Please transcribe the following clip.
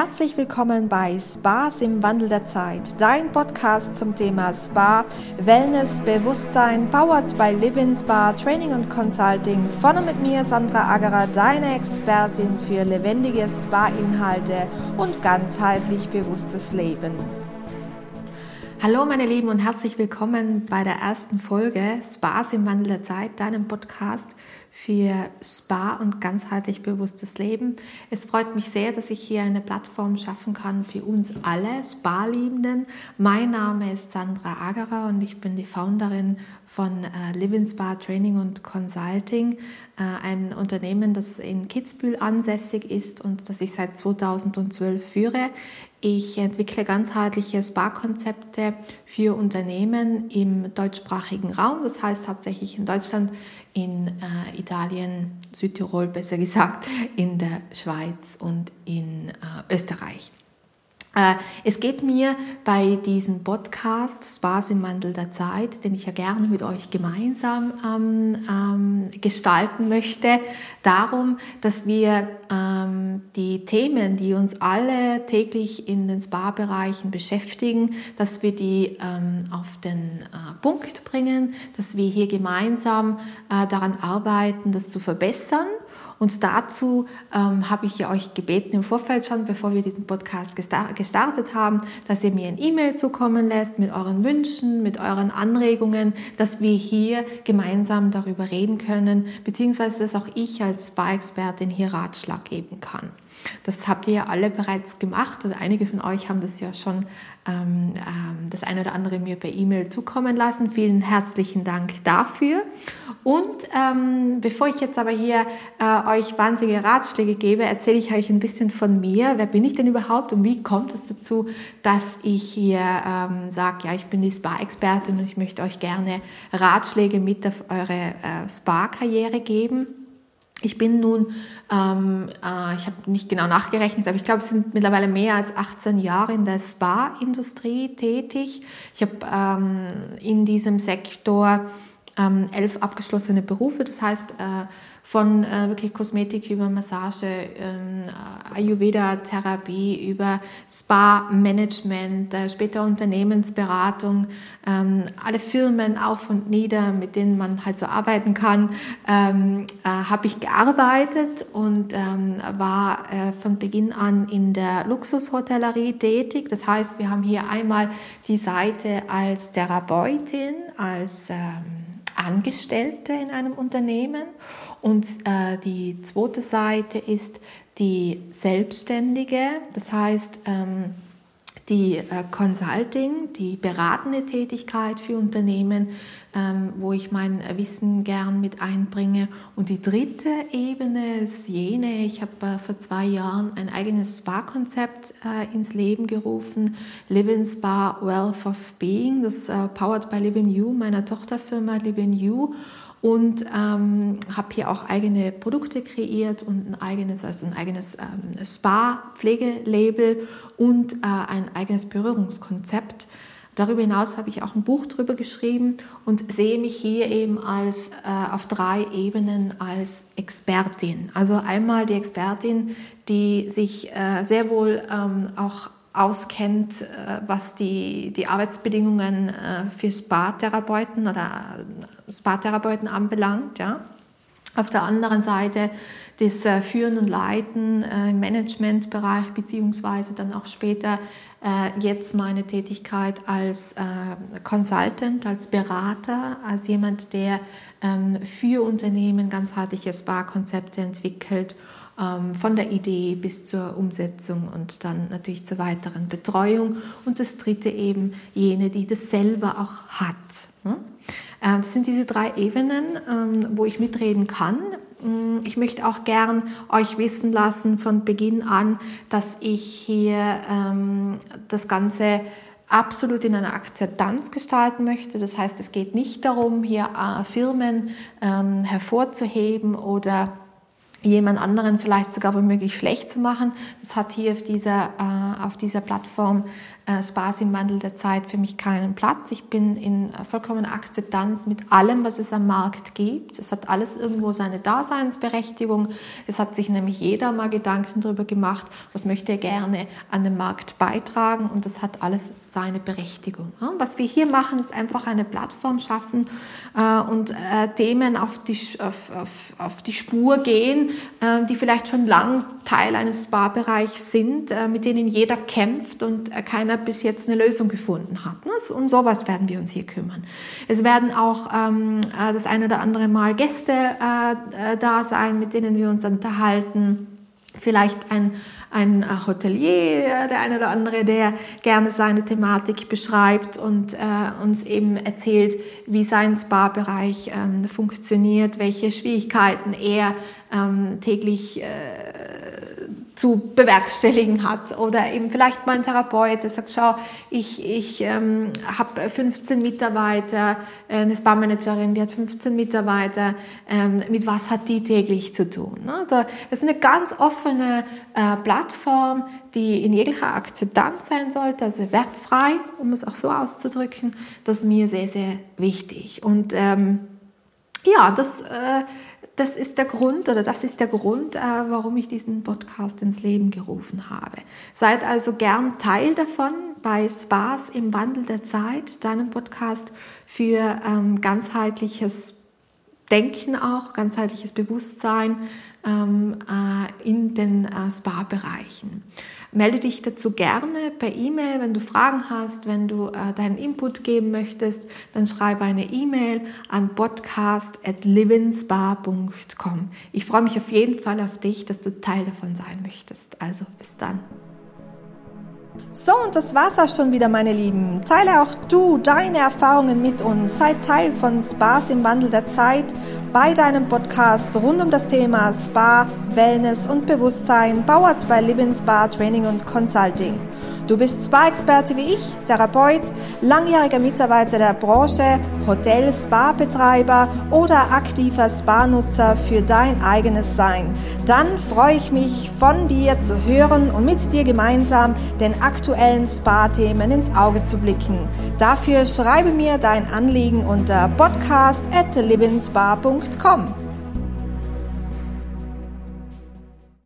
Herzlich willkommen bei Spas im Wandel der Zeit, dein Podcast zum Thema Spa, Wellness, Bewusstsein, powered by Living Spa, Training und Consulting. Vorne mit mir Sandra Agerer, deine Expertin für lebendige Spa-Inhalte und ganzheitlich bewusstes Leben. Hallo meine Lieben und herzlich willkommen bei der ersten Folge Spas im Wandel der Zeit, deinem Podcast für Spa und ganzheitlich bewusstes Leben. Es freut mich sehr, dass ich hier eine Plattform schaffen kann für uns alle Spa-Liebenden. Mein Name ist Sandra Agerer und ich bin die Founderin von äh, Living Spa Training und Consulting, äh, ein Unternehmen, das in Kitzbühel ansässig ist und das ich seit 2012 führe. Ich entwickle ganzheitliche Spa-Konzepte für Unternehmen im deutschsprachigen Raum, das heißt hauptsächlich in Deutschland, in äh, Italien, Südtirol besser gesagt, in der Schweiz und in äh, Österreich. Äh, es geht mir bei diesem Podcast Spaß im Wandel der Zeit, den ich ja gerne mit euch gemeinsam ähm, ähm, gestalten möchte, darum, dass wir ähm, die Themen, die uns alle täglich in den Spa-Bereichen beschäftigen, dass wir die ähm, auf den äh, Punkt bringen, dass wir hier gemeinsam äh, daran arbeiten, das zu verbessern und dazu ähm, habe ich euch gebeten im Vorfeld schon, bevor wir diesen Podcast gestartet haben, dass ihr mir ein E-Mail zukommen lässt mit euren Wünschen, mit euren Anregungen, dass wir hier gemeinsam darüber reden können, beziehungsweise dass auch ich als Spa-Expertin hier Ratschlag geben kann. Das habt ihr ja alle bereits gemacht und einige von euch haben das ja schon ähm, ähm, das eine oder andere mir per E-Mail zukommen lassen. Vielen herzlichen Dank dafür. Und ähm, bevor ich jetzt aber hier äh, euch wahnsinnige Ratschläge gebe, erzähle ich euch ein bisschen von mir. Wer bin ich denn überhaupt und wie kommt es dazu, dass ich hier ähm, sage, ja, ich bin die Spa-Expertin und ich möchte euch gerne Ratschläge mit auf eure äh, Spa-Karriere geben. Ich bin nun, ähm, äh, ich habe nicht genau nachgerechnet, aber ich glaube, es sind mittlerweile mehr als 18 Jahre in der Spa-Industrie tätig. Ich habe ähm, in diesem Sektor ähm, elf abgeschlossene Berufe, das heißt, äh, von äh, wirklich Kosmetik über Massage, ähm, Ayurveda-Therapie, über Spa-Management, äh, später Unternehmensberatung, ähm, alle Firmen auf und nieder, mit denen man halt so arbeiten kann, ähm, äh, habe ich gearbeitet und ähm, war äh, von Beginn an in der Luxushotellerie tätig. Das heißt, wir haben hier einmal die Seite als Therapeutin, als ähm, Angestellte in einem Unternehmen. Und äh, die zweite Seite ist die Selbstständige, das heißt ähm, die äh, Consulting, die beratende Tätigkeit für Unternehmen, ähm, wo ich mein Wissen gern mit einbringe. Und die dritte Ebene ist jene, ich habe äh, vor zwei Jahren ein eigenes Spa-Konzept äh, ins Leben gerufen, Living Spa Wealth of Being, das powered by Living You, meiner Tochterfirma Living You und ähm, habe hier auch eigene Produkte kreiert und ein eigenes, also ein eigenes ähm, Spa-Pflegelabel und äh, ein eigenes Berührungskonzept. Darüber hinaus habe ich auch ein Buch darüber geschrieben und sehe mich hier eben als äh, auf drei Ebenen als Expertin. Also einmal die Expertin, die sich äh, sehr wohl ähm, auch auskennt, äh, was die, die Arbeitsbedingungen äh, für Spa-Therapeuten oder Spa-Therapeuten anbelangt. Ja. Auf der anderen Seite das Führen und Leiten im Managementbereich, beziehungsweise dann auch später jetzt meine Tätigkeit als Consultant, als Berater, als jemand, der ähm, für Unternehmen ganzheitliche Spa-Konzepte entwickelt ähm, von der Idee bis zur Umsetzung und dann natürlich zur weiteren Betreuung. Und das dritte eben jene, die das selber auch hat. Das sind diese drei Ebenen, ähm, wo ich mitreden kann. Mm, ich möchte auch gern euch wissen lassen von Beginn an, dass ich hier ähm, das Ganze absolut in einer Akzeptanz gestalten möchte. Das heißt, es geht nicht darum, hier äh, Firmen hervorzuheben oder jemand anderen vielleicht sogar womöglich schlecht zu machen. Das hat hier auf dieser äh, auf dieser Plattform Spaß im Wandel der Zeit für mich keinen Platz. Ich bin in vollkommener Akzeptanz mit allem, was es am Markt gibt. Es hat alles irgendwo seine Daseinsberechtigung. Es hat sich nämlich jeder mal Gedanken darüber gemacht, was möchte er gerne an den Markt beitragen und das hat alles seine Berechtigung. Was wir hier machen, ist einfach eine Plattform schaffen äh, und äh, Themen auf die, auf, auf, auf die Spur gehen, äh, die vielleicht schon lang Teil eines Spa-Bereichs sind, mit denen jeder kämpft und keiner bis jetzt eine Lösung gefunden hat. Ne? Um sowas werden wir uns hier kümmern. Es werden auch ähm, das eine oder andere Mal Gäste da sein, mit denen wir uns unterhalten. Vielleicht ein ein Hotelier, der eine oder andere, der gerne seine Thematik beschreibt und äh, uns eben erzählt, wie sein Spa-Bereich ähm, funktioniert, welche Schwierigkeiten er ähm, täglich äh, zu bewerkstelligen hat. Oder eben vielleicht mal ein Therapeut, der sagt, schau, ich, ich ähm, habe 15 Mitarbeiter, äh, eine Spa-Managerin, die hat 15 Mitarbeiter, ähm, mit was hat die täglich zu tun? Ne? Das ist eine ganz offene äh, Plattform, die in jeglicher Akzeptanz sein sollte, also wertfrei, um es auch so auszudrücken. Das ist mir sehr, sehr wichtig. Und ähm, ja, das... Äh, das ist der Grund oder das ist der Grund, äh, warum ich diesen Podcast ins Leben gerufen habe. Seid also gern Teil davon bei Spaß im Wandel der Zeit, deinem Podcast für ähm, ganzheitliches Denken auch, ganzheitliches Bewusstsein in den äh, Spa-Bereichen. Melde dich dazu gerne per E-Mail, wenn du Fragen hast, wenn du äh, deinen Input geben möchtest, dann schreibe eine E-Mail an podcast@livinspa.com. Ich freue mich auf jeden Fall auf dich, dass du Teil davon sein möchtest. Also bis dann. So, und das war's auch schon wieder, meine Lieben. Teile auch du deine Erfahrungen mit uns. Sei Teil von Spaß im Wandel der Zeit bei deinem Podcast rund um das Thema Spa, Wellness und Bewusstsein, powered bei Living Spa Training und Consulting. Du bist Spa-Experte wie ich, Therapeut, langjähriger Mitarbeiter der Branche, Hotel, Spa-Betreiber oder aktiver Spa-Nutzer für dein eigenes Sein. Dann freue ich mich, von dir zu hören und mit dir gemeinsam den aktuellen Spa-Themen ins Auge zu blicken. Dafür schreibe mir dein Anliegen unter podcast at livinspa.com.